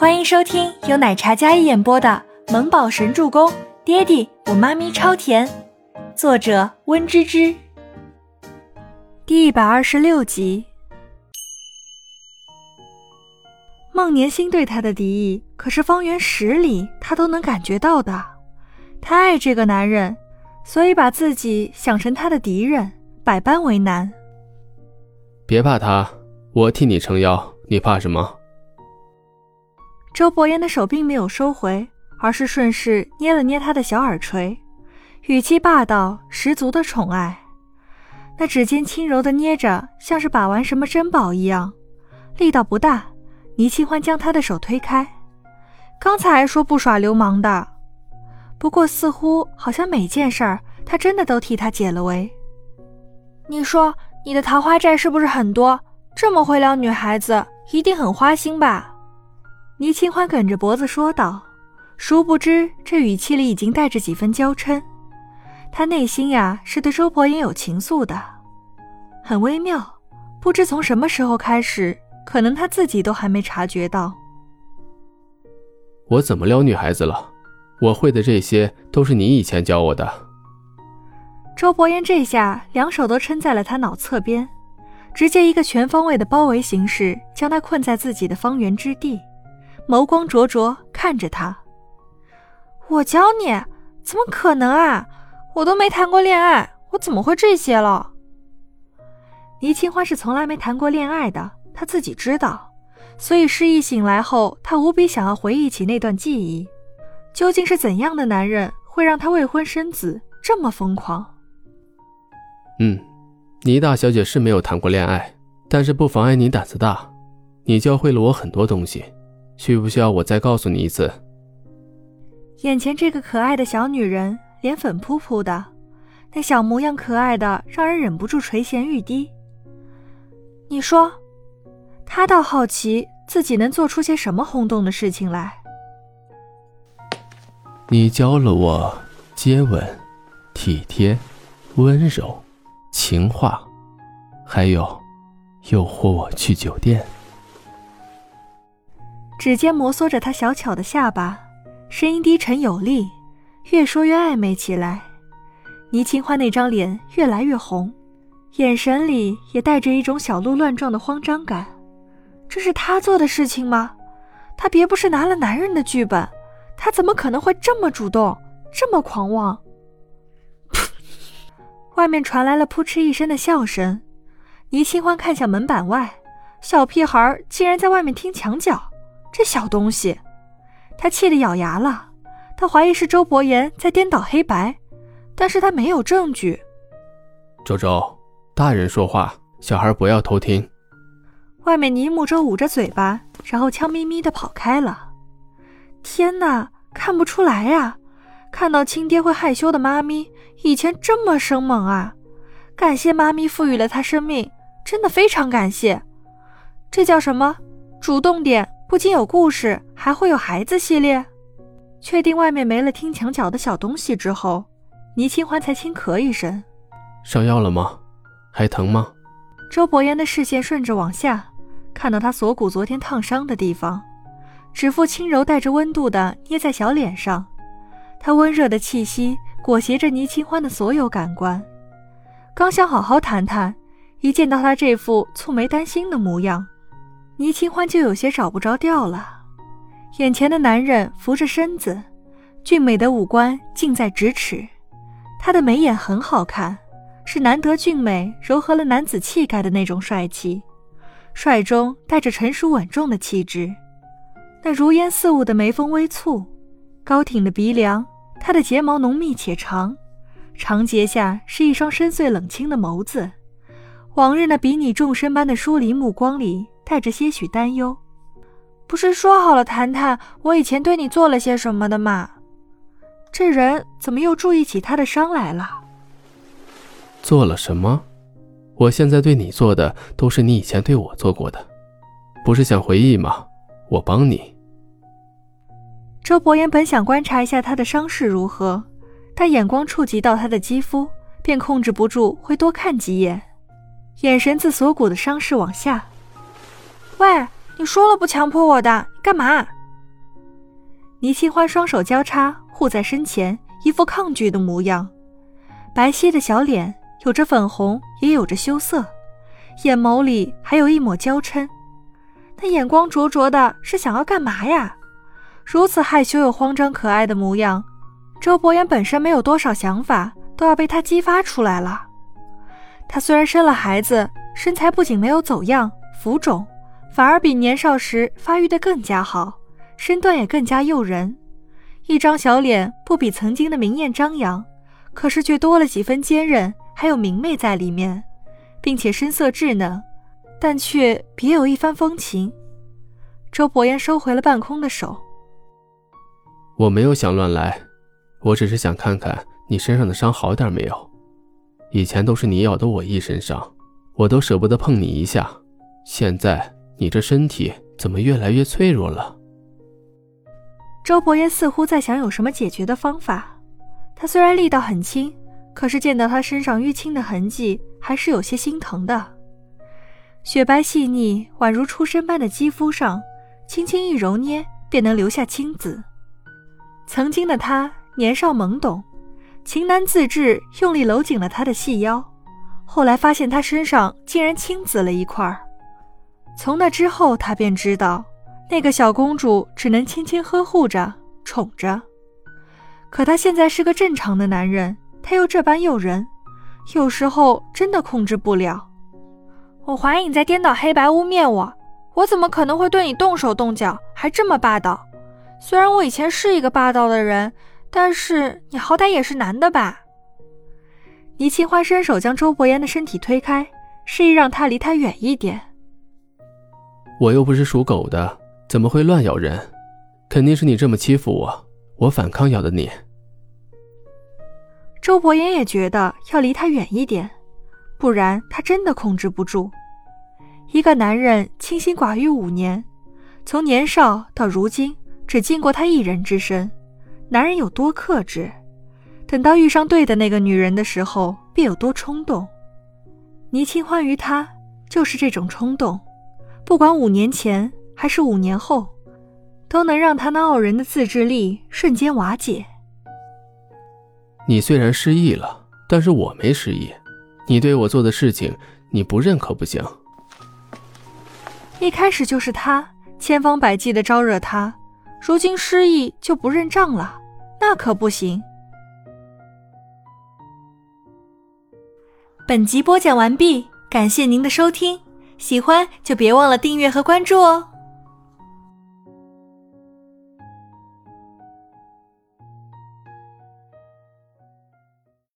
欢迎收听由奶茶嘉一演播的《萌宝神助攻》，爹地我妈咪超甜，作者温芝芝。第一百二十六集。孟年星对他的敌意，可是方圆十里他都能感觉到的。他爱这个男人，所以把自己想成他的敌人，百般为难。别怕他，我替你撑腰，你怕什么？周伯言的手并没有收回，而是顺势捏了捏他的小耳垂，语气霸道，十足的宠爱。那指尖轻柔的捏着，像是把玩什么珍宝一样，力道不大。倪清欢将他的手推开，刚才还说不耍流氓的，不过似乎好像每件事儿他真的都替他解了围。你说你的桃花债是不是很多？这么会撩女孩子，一定很花心吧？倪清欢梗着脖子说道，殊不知这语气里已经带着几分娇嗔。他内心呀是对周伯言有情愫的，很微妙。不知从什么时候开始，可能他自己都还没察觉到。我怎么撩女孩子了？我会的这些都是你以前教我的。周伯言这下两手都撑在了他脑侧边，直接一个全方位的包围形式，将他困在自己的方圆之地。眸光灼灼看着他，我教你？怎么可能啊！我都没谈过恋爱，我怎么会这些了？倪清欢是从来没谈过恋爱的，她自己知道，所以失忆醒来后，她无比想要回忆起那段记忆。究竟是怎样的男人会让她未婚生子这么疯狂？嗯，倪大小姐是没有谈过恋爱，但是不妨碍你胆子大，你教会了我很多东西。需不需要我再告诉你一次？眼前这个可爱的小女人，脸粉扑扑的，那小模样可爱的，让人忍不住垂涎欲滴。你说，他倒好奇自己能做出些什么轰动的事情来。你教了我接吻、体贴、温柔、情话，还有诱惑我去酒店。指尖摩挲着他小巧的下巴，声音低沉有力，越说越暧昧起来。倪清欢那张脸越来越红，眼神里也带着一种小鹿乱撞的慌张感。这是他做的事情吗？他别不是拿了男人的剧本，他怎么可能会这么主动，这么狂妄？外面传来了扑哧一声的笑声。倪清欢看向门板外，小屁孩竟然在外面听墙角。这小东西，他气得咬牙了。他怀疑是周伯言在颠倒黑白，但是他没有证据。周周，大人说话，小孩不要偷听。外面倪木舟捂着嘴巴，然后悄咪咪的跑开了。天哪，看不出来呀！看到亲爹会害羞的妈咪，以前这么生猛啊！感谢妈咪赋予了他生命，真的非常感谢。这叫什么？主动点。不仅有故事，还会有孩子系列。确定外面没了听墙角的小东西之后，倪清欢才轻咳一声：“上药了吗？还疼吗？”周伯言的视线顺着往下，看到他锁骨昨天烫伤的地方，指腹轻柔带着温度的捏在小脸上，他温热的气息裹挟着倪清欢的所有感官。刚想好好谈谈，一见到他这副蹙眉担心的模样。倪清欢就有些找不着调了，眼前的男人扶着身子，俊美的五官近在咫尺，他的眉眼很好看，是难得俊美柔和了男子气概的那种帅气，帅中带着成熟稳重的气质。那如烟似雾的眉峰微蹙，高挺的鼻梁，他的睫毛浓密且长，长睫下是一双深邃冷清的眸子，往日那比拟众生般的疏离目光里。带着些许担忧，不是说好了谈谈我以前对你做了些什么的吗？这人怎么又注意起他的伤来了？做了什么？我现在对你做的都是你以前对我做过的，不是想回忆吗？我帮你。周伯言本想观察一下他的伤势如何，但眼光触及到他的肌肤，便控制不住会多看几眼，眼神自锁骨的伤势往下。喂，你说了不强迫我的，你干嘛？倪清欢双手交叉护在身前，一副抗拒的模样。白皙的小脸有着粉红，也有着羞涩，眼眸里还有一抹娇嗔。那眼光灼灼的，是想要干嘛呀？如此害羞又慌张可爱的模样，周伯言本身没有多少想法，都要被他激发出来了。他虽然生了孩子，身材不仅没有走样浮肿，反而比年少时发育的更加好。身段也更加诱人，一张小脸不比曾经的明艳张扬，可是却多了几分坚韧，还有明媚在里面，并且声色稚嫩，但却别有一番风情。周伯言收回了半空的手，我没有想乱来，我只是想看看你身上的伤好点没有。以前都是你咬的我一身伤，我都舍不得碰你一下，现在你这身体怎么越来越脆弱了？周伯言似乎在想有什么解决的方法。他虽然力道很轻，可是见到他身上淤青的痕迹，还是有些心疼的。雪白细腻，宛如出生般的肌肤上，轻轻一揉捏，便能留下青紫。曾经的他年少懵懂，情难自制，用力搂紧了他的细腰。后来发现他身上竟然青紫了一块儿从那之后，他便知道。那个小公主只能轻轻呵护着、宠着，可他现在是个正常的男人，他又这般诱人，有时候真的控制不了。我怀疑你在颠倒黑白、污蔑我，我怎么可能会对你动手动脚，还这么霸道？虽然我以前是一个霸道的人，但是你好歹也是男的吧？倪清欢伸手将周伯言的身体推开，示意让他离他远一点。我又不是属狗的。怎么会乱咬人？肯定是你这么欺负我，我反抗咬的你。周伯言也觉得要离他远一点，不然他真的控制不住。一个男人清心寡欲五年，从年少到如今只进过他一人之身，男人有多克制，等到遇上对的那个女人的时候，便有多冲动。倪清欢于他就是这种冲动，不管五年前。还是五年后，都能让他那傲人的自制力瞬间瓦解。你虽然失忆了，但是我没失忆。你对我做的事情，你不认可不行。一开始就是他千方百计的招惹他，如今失忆就不认账了，那可不行。本集播讲完毕，感谢您的收听，喜欢就别忘了订阅和关注哦。